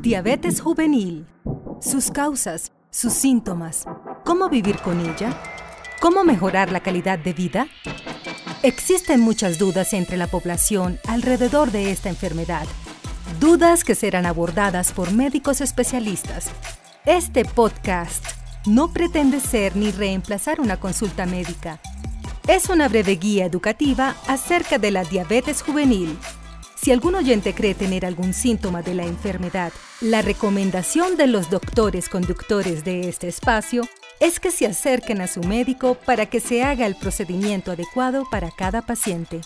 Diabetes juvenil. Sus causas, sus síntomas, cómo vivir con ella, cómo mejorar la calidad de vida. Existen muchas dudas entre la población alrededor de esta enfermedad. Dudas que serán abordadas por médicos especialistas. Este podcast no pretende ser ni reemplazar una consulta médica. Es una breve guía educativa acerca de la diabetes juvenil si algún oyente cree tener algún síntoma de la enfermedad, la recomendación de los doctores conductores de este espacio es que se acerquen a su médico para que se haga el procedimiento adecuado para cada paciente.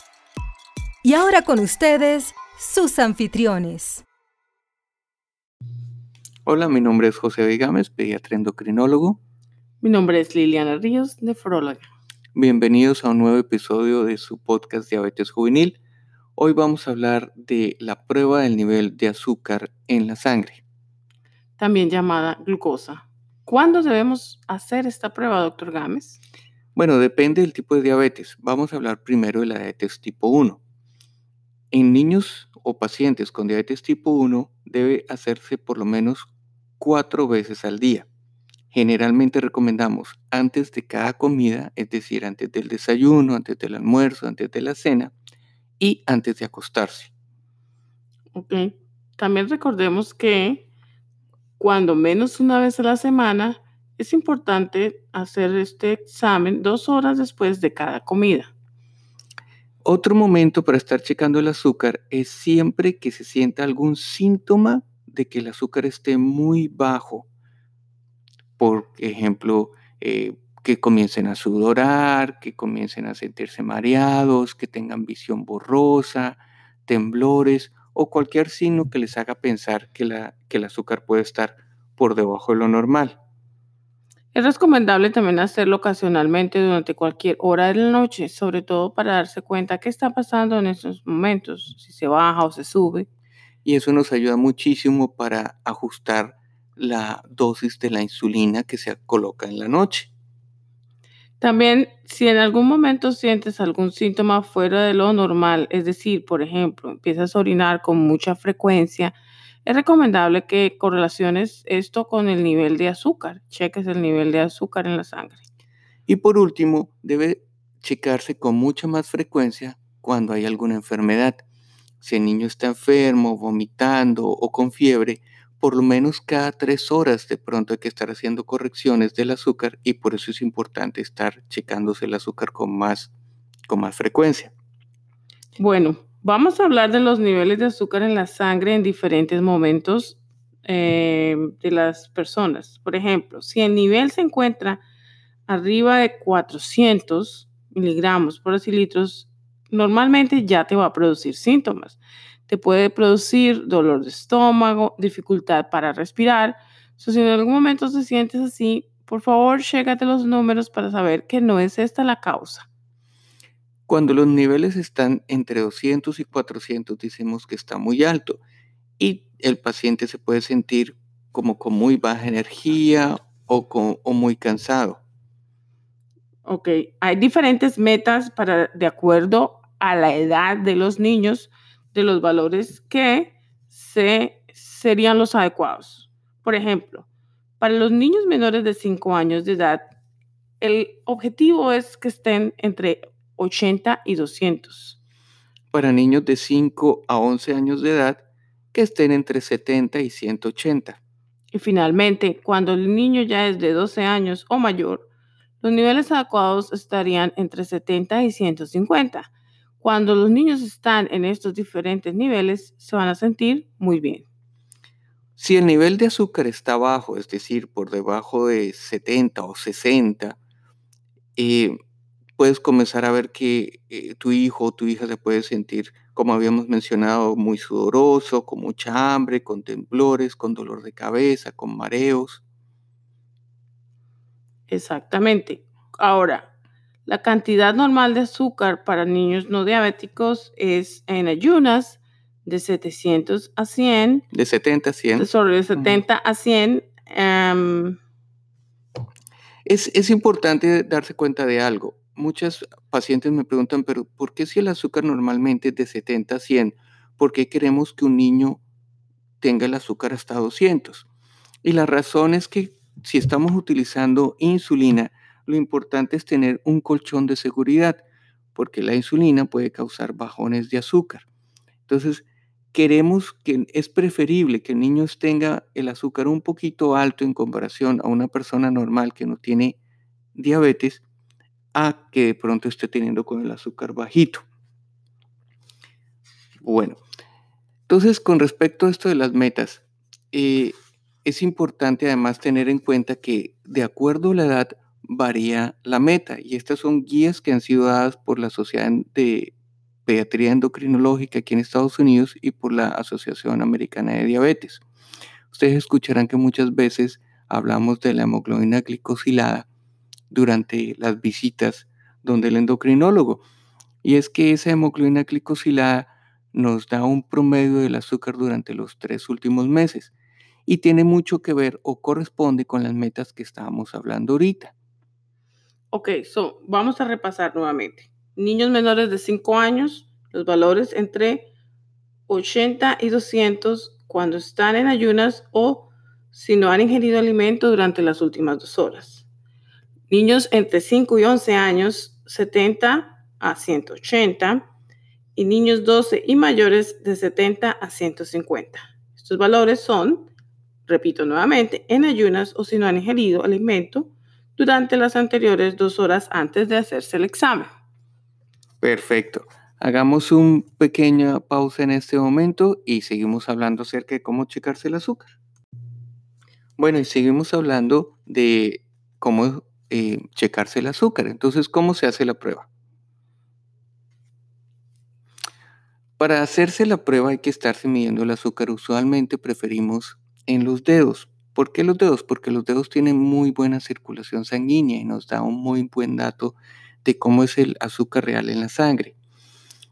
Y ahora con ustedes, sus anfitriones. Hola, mi nombre es José Vigames, pediatra endocrinólogo. Mi nombre es Liliana Ríos, nefróloga. Bienvenidos a un nuevo episodio de su podcast Diabetes Juvenil. Hoy vamos a hablar de la prueba del nivel de azúcar en la sangre. También llamada glucosa. ¿Cuándo debemos hacer esta prueba, doctor Gámez? Bueno, depende del tipo de diabetes. Vamos a hablar primero de la diabetes tipo 1. En niños o pacientes con diabetes tipo 1 debe hacerse por lo menos cuatro veces al día. Generalmente recomendamos antes de cada comida, es decir, antes del desayuno, antes del almuerzo, antes de la cena, y antes de acostarse. Ok. También recordemos que cuando menos una vez a la semana es importante hacer este examen dos horas después de cada comida. Otro momento para estar checando el azúcar es siempre que se sienta algún síntoma de que el azúcar esté muy bajo. Por ejemplo, eh, que comiencen a sudorar, que comiencen a sentirse mareados, que tengan visión borrosa, temblores o cualquier signo que les haga pensar que, la, que el azúcar puede estar por debajo de lo normal. Es recomendable también hacerlo ocasionalmente durante cualquier hora de la noche, sobre todo para darse cuenta qué está pasando en esos momentos, si se baja o se sube. Y eso nos ayuda muchísimo para ajustar la dosis de la insulina que se coloca en la noche. También, si en algún momento sientes algún síntoma fuera de lo normal, es decir, por ejemplo, empiezas a orinar con mucha frecuencia, es recomendable que correlaciones esto con el nivel de azúcar, cheques el nivel de azúcar en la sangre. Y por último, debe checarse con mucha más frecuencia cuando hay alguna enfermedad. Si el niño está enfermo, vomitando o con fiebre, por lo menos cada tres horas de pronto hay que estar haciendo correcciones del azúcar y por eso es importante estar checándose el azúcar con más, con más frecuencia. Bueno, vamos a hablar de los niveles de azúcar en la sangre en diferentes momentos eh, de las personas. Por ejemplo, si el nivel se encuentra arriba de 400 miligramos por decilitros, normalmente ya te va a producir síntomas te puede producir dolor de estómago, dificultad para respirar. si en algún momento te sientes así, por favor, chécate los números para saber que no es esta la causa. Cuando los niveles están entre 200 y 400, decimos que está muy alto y el paciente se puede sentir como con muy baja energía o, o muy cansado. Ok, hay diferentes metas para, de acuerdo a la edad de los niños de los valores que se, serían los adecuados. Por ejemplo, para los niños menores de 5 años de edad, el objetivo es que estén entre 80 y 200. Para niños de 5 a 11 años de edad, que estén entre 70 y 180. Y finalmente, cuando el niño ya es de 12 años o mayor, los niveles adecuados estarían entre 70 y 150. Cuando los niños están en estos diferentes niveles, se van a sentir muy bien. Si el nivel de azúcar está bajo, es decir, por debajo de 70 o 60, eh, puedes comenzar a ver que eh, tu hijo o tu hija se puede sentir, como habíamos mencionado, muy sudoroso, con mucha hambre, con temblores, con dolor de cabeza, con mareos. Exactamente. Ahora, la cantidad normal de azúcar para niños no diabéticos es en ayunas de 700 a 100. De 70 a 100. De, sobre 70 a 100. Em, es, es importante darse cuenta de algo. Muchas pacientes me preguntan, pero ¿por qué si el azúcar normalmente es de 70 a 100? ¿Por qué queremos que un niño tenga el azúcar hasta 200. Y la razón es que si estamos utilizando insulina, lo importante es tener un colchón de seguridad, porque la insulina puede causar bajones de azúcar. Entonces, queremos que es preferible que el niño tenga el azúcar un poquito alto en comparación a una persona normal que no tiene diabetes, a que de pronto esté teniendo con el azúcar bajito. Bueno, entonces con respecto a esto de las metas, eh, es importante además tener en cuenta que de acuerdo a la edad varía la meta y estas son guías que han sido dadas por la Sociedad de Pediatría Endocrinológica aquí en Estados Unidos y por la Asociación Americana de Diabetes. Ustedes escucharán que muchas veces hablamos de la hemoglobina glicosilada durante las visitas donde el endocrinólogo. Y es que esa hemoglobina glicosilada nos da un promedio del azúcar durante los tres últimos meses y tiene mucho que ver o corresponde con las metas que estábamos hablando ahorita. Ok, so vamos a repasar nuevamente. Niños menores de 5 años, los valores entre 80 y 200 cuando están en ayunas o si no han ingerido alimento durante las últimas dos horas. Niños entre 5 y 11 años, 70 a 180 y niños 12 y mayores de 70 a 150. Estos valores son repito nuevamente, en ayunas o si no han ingerido alimento durante las anteriores dos horas antes de hacerse el examen. Perfecto. Hagamos una pequeña pausa en este momento y seguimos hablando acerca de cómo checarse el azúcar. Bueno, y seguimos hablando de cómo eh, checarse el azúcar. Entonces, ¿cómo se hace la prueba? Para hacerse la prueba hay que estarse midiendo el azúcar. Usualmente preferimos en los dedos. ¿Por qué los dedos? Porque los dedos tienen muy buena circulación sanguínea y nos da un muy buen dato de cómo es el azúcar real en la sangre.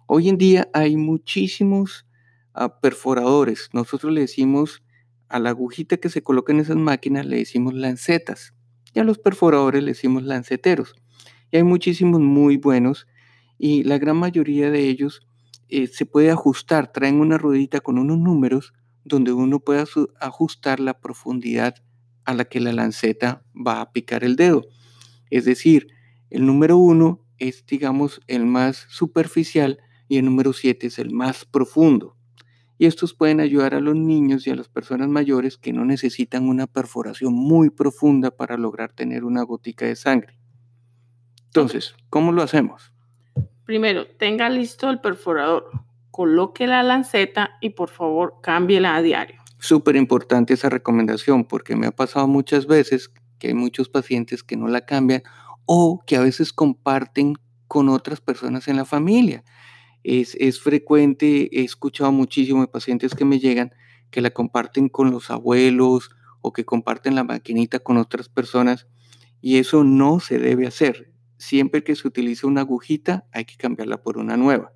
Hoy en día hay muchísimos ah, perforadores. Nosotros le decimos a la agujita que se coloca en esas máquinas, le decimos lancetas. Y a los perforadores le decimos lanceteros. Y hay muchísimos muy buenos y la gran mayoría de ellos eh, se puede ajustar. Traen una ruedita con unos números donde uno puede ajustar la profundidad a la que la lanceta va a picar el dedo. Es decir, el número uno es, digamos, el más superficial y el número siete es el más profundo. Y estos pueden ayudar a los niños y a las personas mayores que no necesitan una perforación muy profunda para lograr tener una gotica de sangre. Entonces, ¿cómo lo hacemos? Primero, tenga listo el perforador coloque la lanceta y por favor cámbiela a diario. Súper importante esa recomendación porque me ha pasado muchas veces que hay muchos pacientes que no la cambian o que a veces comparten con otras personas en la familia. Es, es frecuente, he escuchado muchísimo de pacientes que me llegan que la comparten con los abuelos o que comparten la maquinita con otras personas y eso no se debe hacer. Siempre que se utilice una agujita hay que cambiarla por una nueva.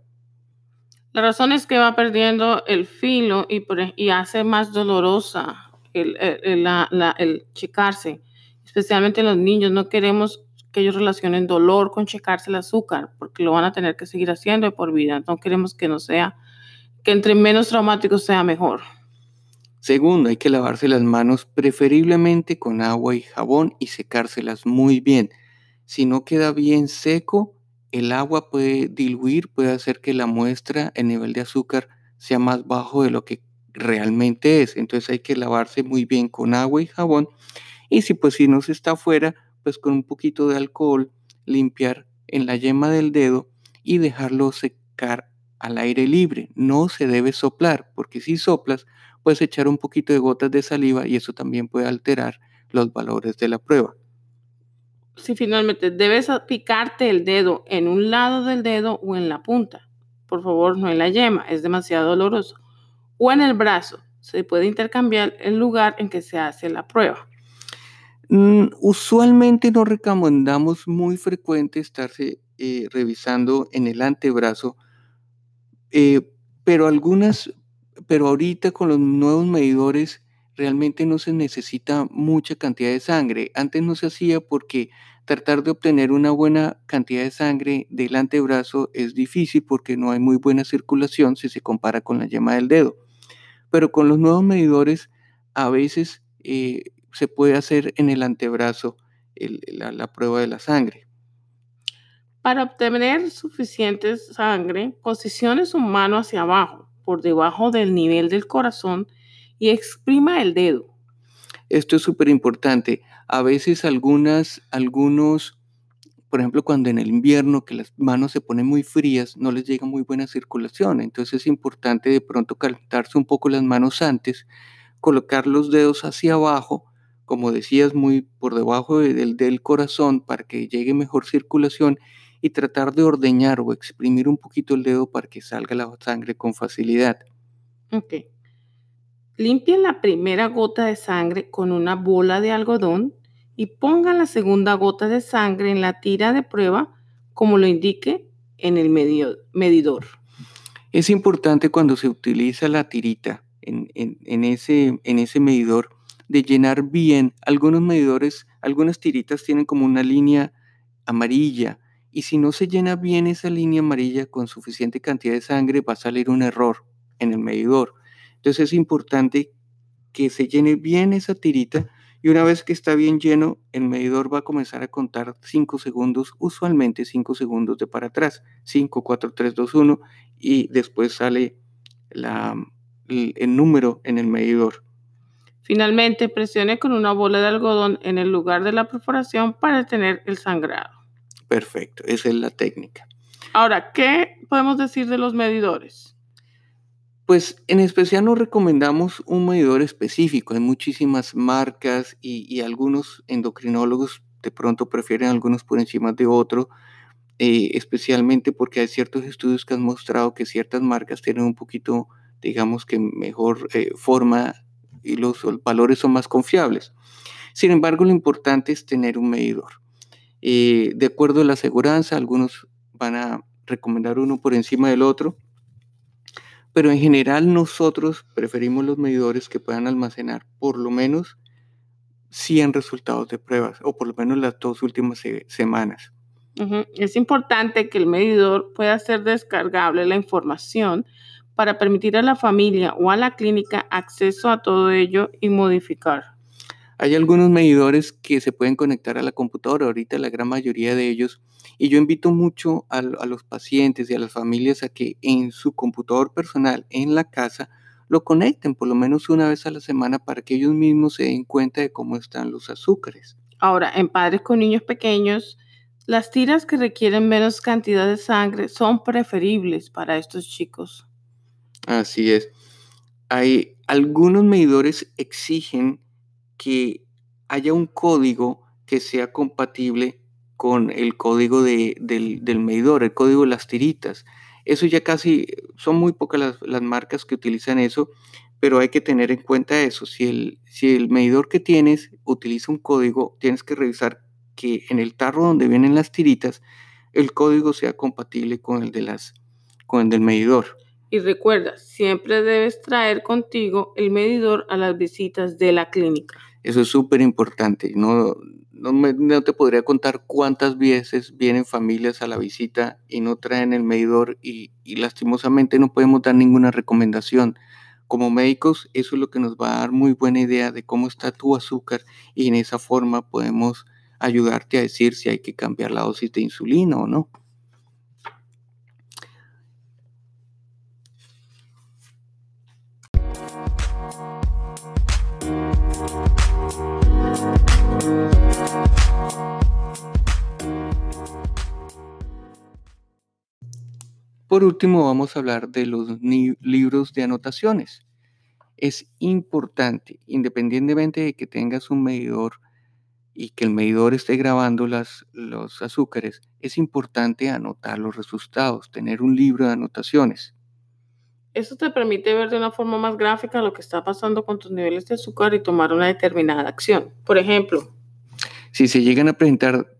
La razón es que va perdiendo el filo y, hace más dolorosa el, el, checarse, especialmente los niños. No queremos que ellos relacionen dolor con checarse el azúcar, porque lo van a tener que seguir haciendo de por vida. No queremos que no sea, que entre menos traumático sea mejor. Segundo, hay que lavarse las manos preferiblemente con agua y jabón y secárselas muy bien. Si no queda bien seco, el agua puede diluir, puede hacer que la muestra, el nivel de azúcar sea más bajo de lo que realmente es. Entonces hay que lavarse muy bien con agua y jabón. Y si pues si no se está afuera, pues con un poquito de alcohol, limpiar en la yema del dedo y dejarlo secar al aire libre. No se debe soplar, porque si soplas, puedes echar un poquito de gotas de saliva y eso también puede alterar los valores de la prueba si finalmente debes picarte el dedo en un lado del dedo o en la punta. Por favor, no en la yema, es demasiado doloroso. O en el brazo. Se puede intercambiar el lugar en que se hace la prueba. Mm, usualmente no recomendamos muy frecuente estarse eh, revisando en el antebrazo, eh, pero algunas, pero ahorita con los nuevos medidores realmente no se necesita mucha cantidad de sangre. Antes no se hacía porque tratar de obtener una buena cantidad de sangre del antebrazo es difícil porque no hay muy buena circulación si se compara con la yema del dedo. pero con los nuevos medidores a veces eh, se puede hacer en el antebrazo la, prueba de la sangre. Para obtener suficiente sangre, posicione su mano hacia abajo, por debajo del nivel del corazón y exprima el dedo. Esto es súper importante. A veces algunas, algunos, por ejemplo, cuando en el invierno que las manos se ponen muy frías, no les llega muy buena circulación. Entonces es importante de pronto calentarse un poco las manos antes, colocar los dedos hacia abajo, como decías, muy por debajo del, del corazón para que llegue mejor circulación y tratar de ordeñar o exprimir un poquito el dedo para que salga la sangre con facilidad. Ok. Limpien la primera gota de sangre con una bola de algodón y pongan la segunda gota de sangre en la tira de prueba como lo indique en el medidor. Es importante cuando se utiliza la tirita en, ese, en ese medidor de llenar bien. Algunos medidores, algunas tiritas tienen como una línea amarilla y si no se llena bien esa línea amarilla con suficiente cantidad de sangre va a salir un error en el medidor. Entonces es importante que se llene bien esa tirita y una vez que está bien lleno, el medidor va a comenzar a contar 5 segundos, usualmente 5 segundos de para atrás, 5, 4, 3, 2, 1 y después sale la, el, el número en el medidor. Finalmente, presione con una bola de algodón en el lugar de la perforación para detener el sangrado. Perfecto, esa es la técnica. Ahora, ¿qué podemos decir de los medidores? Pues en especial no recomendamos un medidor específico. Hay muchísimas marcas y, algunos endocrinólogos de pronto prefieren algunos por encima de otro, eh, especialmente porque hay ciertos estudios que han mostrado que ciertas marcas tienen un poquito, digamos que mejor eh, forma y los valores son más confiables. Sin embargo, lo importante es tener un medidor. Eh, de acuerdo a la aseguranza, algunos van a recomendar uno por encima del otro pero en general nosotros preferimos los medidores que puedan almacenar por lo menos 100 resultados de pruebas o por lo menos las dos últimas semanas. Es importante que el medidor pueda hacer descargable la información para permitir a la familia o a la clínica acceso a todo ello y modificar. Hay algunos medidores que se pueden conectar a la computadora, ahorita la gran mayoría de ellos, y yo invito mucho a, los pacientes y a las familias a que en su computador personal, en la casa, lo conecten por lo menos una vez a la semana para que ellos mismos se den cuenta de cómo están los azúcares. Ahora, en padres con niños pequeños, las tiras que requieren menos cantidad de sangre son preferibles para estos chicos. Así es. Hay algunos medidores exigen que haya un código que sea compatible con el código del, medidor, el código de las tiritas. Eso ya casi, son muy pocas las, marcas que utilizan eso, pero hay que tener en cuenta eso. Si el, si el medidor que tienes utiliza un código, tienes que revisar que en el tarro donde vienen las tiritas, el código sea compatible con el, de las, con el del medidor. Y recuerda, siempre debes traer contigo el medidor a las visitas de la clínica. Eso es súper importante. No, no, te podría contar cuántas veces vienen familias a la visita y no traen el medidor y, y lastimosamente no podemos dar ninguna recomendación. Como médicos, eso es lo que nos va a dar muy buena idea de cómo está tu azúcar y en esa forma podemos ayudarte a decir si hay que cambiar la dosis de insulina o no. Por último, vamos a hablar de los libros de anotaciones. Es importante, independientemente de que tengas un medidor y que el medidor esté grabando las, los azúcares, es importante anotar los resultados, tener un libro de anotaciones. Eso te permite ver de una forma más gráfica lo que está pasando con tus niveles de azúcar y tomar una determinada acción. Por ejemplo, si se llegan a presentar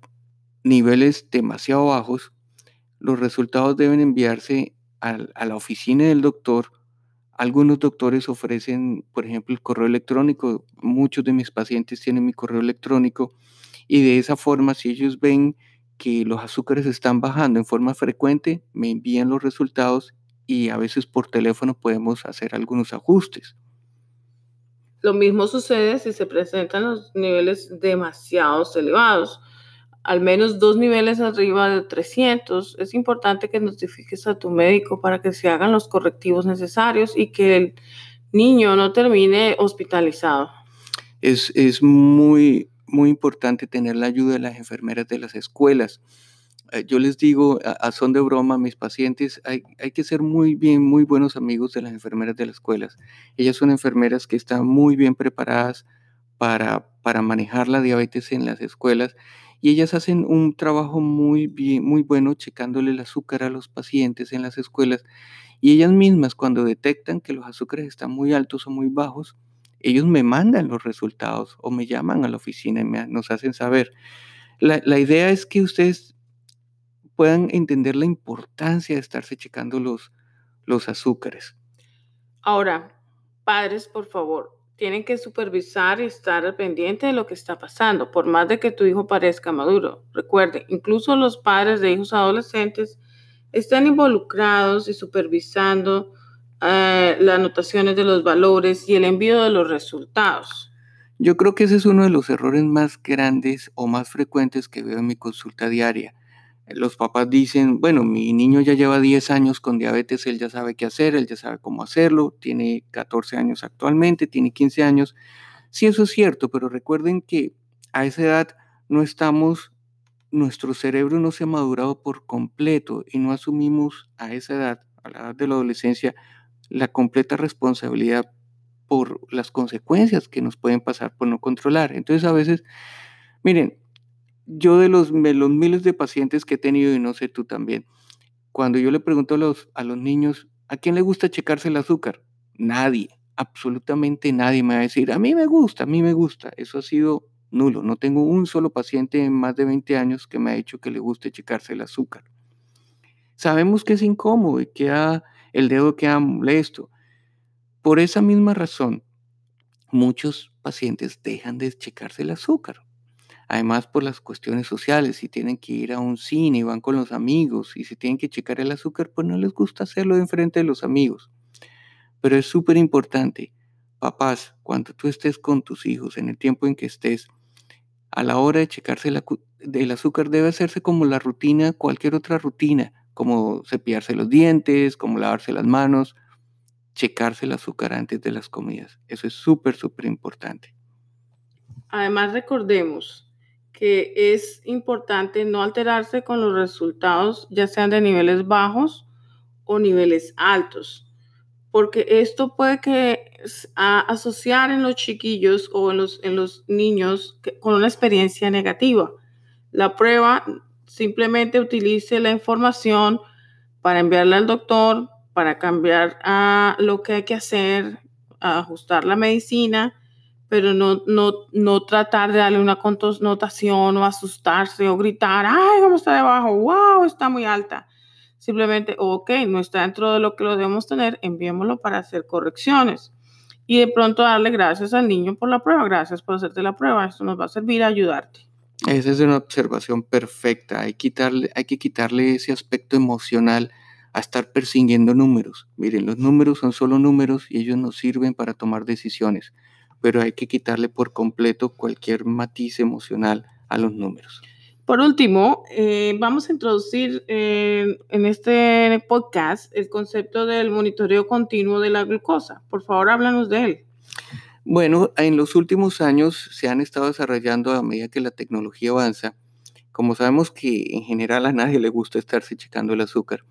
niveles demasiado bajos, los resultados deben enviarse a la oficina del doctor. Algunos doctores ofrecen, por ejemplo, el correo electrónico. Muchos de mis pacientes tienen mi correo electrónico y de esa forma, si ellos ven que los azúcares están bajando en forma frecuente, me envían los resultados y a veces por teléfono podemos hacer algunos ajustes. Lo mismo sucede si se presentan los niveles demasiado elevados, al menos dos niveles arriba de 300. Es importante que notifiques a tu médico para que se hagan los correctivos necesarios y que el niño no termine hospitalizado. Es, es muy, muy importante tener la ayuda de las enfermeras de las escuelas. Eh, yo les digo a, son de broma a mis pacientes, hay, hay, que ser muy bien, muy buenos amigos de las enfermeras de las escuelas. Ellas son enfermeras que están muy bien preparadas para, para manejar la diabetes en las escuelas y ellas hacen un trabajo muy muy bueno checándole el azúcar a los pacientes en las escuelas y ellas mismas cuando detectan que los azúcares están muy altos o muy bajos, ellos me mandan los resultados o me llaman a la oficina y me, nos hacen saber. La, la idea es que ustedes puedan entender la importancia de estarse checando los, los azúcares. Ahora, padres, por favor, tienen que supervisar y estar pendiente de lo que está pasando, por más de que tu hijo parezca maduro. Recuerde, incluso los padres de hijos adolescentes están involucrados y supervisando eh, las anotaciones de los valores y el envío de los resultados. Yo creo que ese es uno de los errores más grandes o más frecuentes que veo en mi consulta diaria los papás dicen, bueno, mi niño ya lleva 10 años con diabetes, él ya sabe qué hacer, él ya sabe cómo hacerlo, tiene 14 años actualmente, tiene 15 años. Sí, eso es cierto, pero recuerden que a esa edad no estamos, nuestro cerebro no se ha madurado por completo y no asumimos a esa edad, a la edad de la adolescencia, la completa responsabilidad por las consecuencias que nos pueden pasar por no controlar. Entonces a veces, miren, yo de los, los, miles de pacientes que he tenido, y no sé tú también, cuando yo le pregunto a los, a los niños, ¿a quién le gusta checarse el azúcar? Nadie, absolutamente nadie me va a decir, a mí me gusta, a mí me gusta. Eso ha sido nulo. No tengo un solo paciente en más de 20 años que me ha dicho que le guste checarse el azúcar. Sabemos que es incómodo y que el dedo queda molesto. Por esa misma razón, muchos pacientes dejan de checarse el azúcar Además, por las cuestiones sociales, si tienen que ir a un cine y van con los amigos y si tienen que checar el azúcar, pues no les gusta hacerlo en frente de los amigos. Pero es súper importante, papás, cuando tú estés con tus hijos, en el tiempo en que estés, a la hora de checarse el azúcar debe hacerse como la rutina, cualquier otra rutina, como cepillarse los dientes, como lavarse las manos, checarse el azúcar antes de las comidas. Eso es súper, súper importante. Además, recordemos que es importante no alterarse con los resultados, ya sean de niveles bajos o niveles altos, porque esto puede que asociar en los chiquillos o en los, niños con una experiencia negativa. La prueba simplemente utilice la información para enviarla al doctor, para cambiar a lo que hay que hacer, ajustar la medicina pero no, no, no tratar de darle una connotación o asustarse o gritar, ay, cómo está debajo, wow, está muy alta. Simplemente, ok, no está dentro de lo que lo debemos tener, enviémoslo para hacer correcciones. Y de pronto darle gracias al niño por la prueba, gracias por hacerte la prueba, esto nos va a servir a ayudarte. Esa es una observación perfecta, hay, quitarle, hay que quitarle ese aspecto emocional a estar persiguiendo números. Miren, los números son solo números y ellos nos sirven para tomar decisiones pero hay que quitarle por completo cualquier matiz emocional a los números. Por último, eh, vamos a introducir en este podcast el concepto del monitoreo continuo de la glucosa. Por favor, háblanos de él. Bueno, en los últimos años se han estado desarrollando a medida que la tecnología avanza. Como sabemos que en general a nadie le gusta estarse checando el azúcar,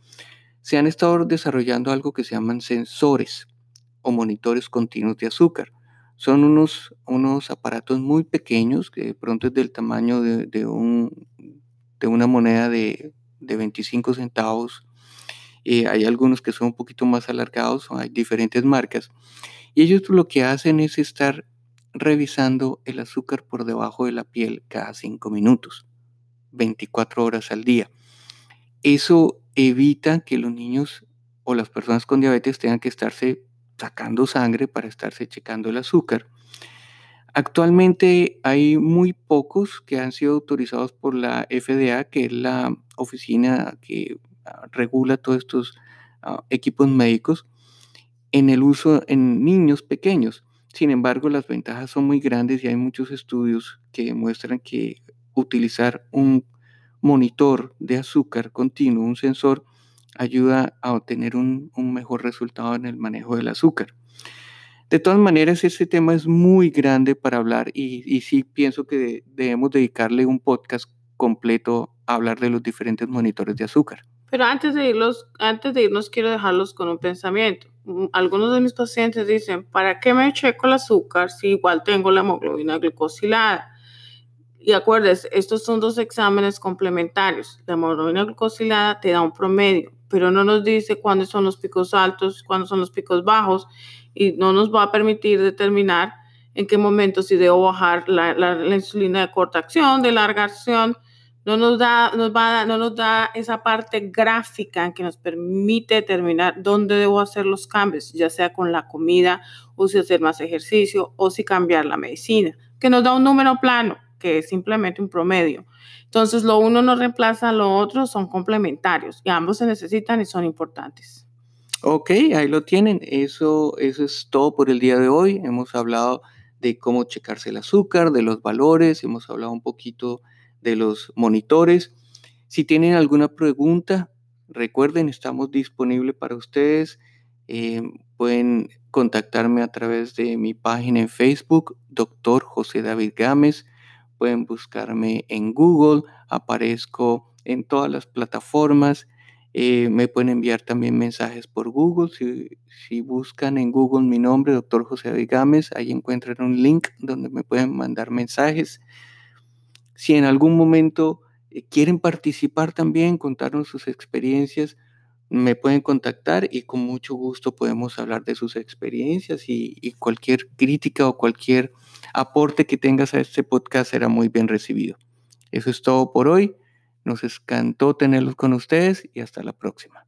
se han estado desarrollando algo que se llaman sensores o monitores continuos de azúcar. Son unos, unos aparatos muy pequeños que de pronto es del tamaño de, un, de una moneda de, 25 centavos. Eh, hay algunos que son un poquito más alargados, hay diferentes marcas. Y ellos lo que hacen es estar revisando el azúcar por debajo de la piel cada 5 minutos, 24 horas al día. Eso evita que los niños o las personas con diabetes tengan que estarse sacando sangre para estarse checando el azúcar. Actualmente hay muy pocos que han sido autorizados por la FDA, que es la oficina que ah, regula todos estos ah, equipos médicos en el uso en niños pequeños. Sin embargo, las ventajas son muy grandes y hay muchos estudios que demuestran que utilizar un monitor de azúcar continuo, un sensor, ayuda a obtener un, mejor resultado en el manejo del azúcar. De todas maneras, ese tema es muy grande para hablar y, sí pienso que debemos dedicarle un podcast completo a hablar de los diferentes monitores de azúcar. Pero antes de, irlos, antes de irnos, quiero dejarlos con un pensamiento. Mm, algunos de mis pacientes dicen, ¿para qué me checo el azúcar si igual tengo la hemoglobina glucosilada? Y acuérdense, estos son dos exámenes complementarios. La hemoglobina glucosilada te da un promedio, pero no nos dice cuándo son los picos altos, cuándo son los picos bajos, y no nos va a permitir determinar en qué momento si debo bajar la, la, insulina de corta acción, de larga acción. No nos, da, nos va, no nos da esa parte gráfica que nos permite determinar dónde debo hacer los cambios, ya sea con la comida o si hacer más ejercicio o si cambiar la medicina, que nos da un número plano que es simplemente un promedio. Entonces, lo uno no reemplaza a lo otro, son complementarios y ambos se necesitan y son importantes. Ok, ahí lo tienen. Eso, eso es todo por el día de hoy. Hemos hablado de cómo checarse el azúcar, de los valores, hemos hablado un poquito de los monitores. Si tienen alguna pregunta, recuerden, estamos disponibles para ustedes. Eh, pueden contactarme a través de mi página en Facebook, doctor José David Gámez pueden buscarme en Google, aparezco en todas las plataformas. Eh, me pueden enviar también mensajes por Google. Si, buscan en Google mi nombre, doctor José Gámez, ahí encuentran un link donde me pueden mandar mensajes. Si en algún momento eh, quieren participar también, contarnos sus experiencias, me pueden contactar y con mucho gusto podemos hablar de sus experiencias y, cualquier crítica o cualquier aporte que tengas a este podcast será muy bien recibido. Eso es todo por hoy. Nos encantó tenerlos con ustedes y hasta la próxima.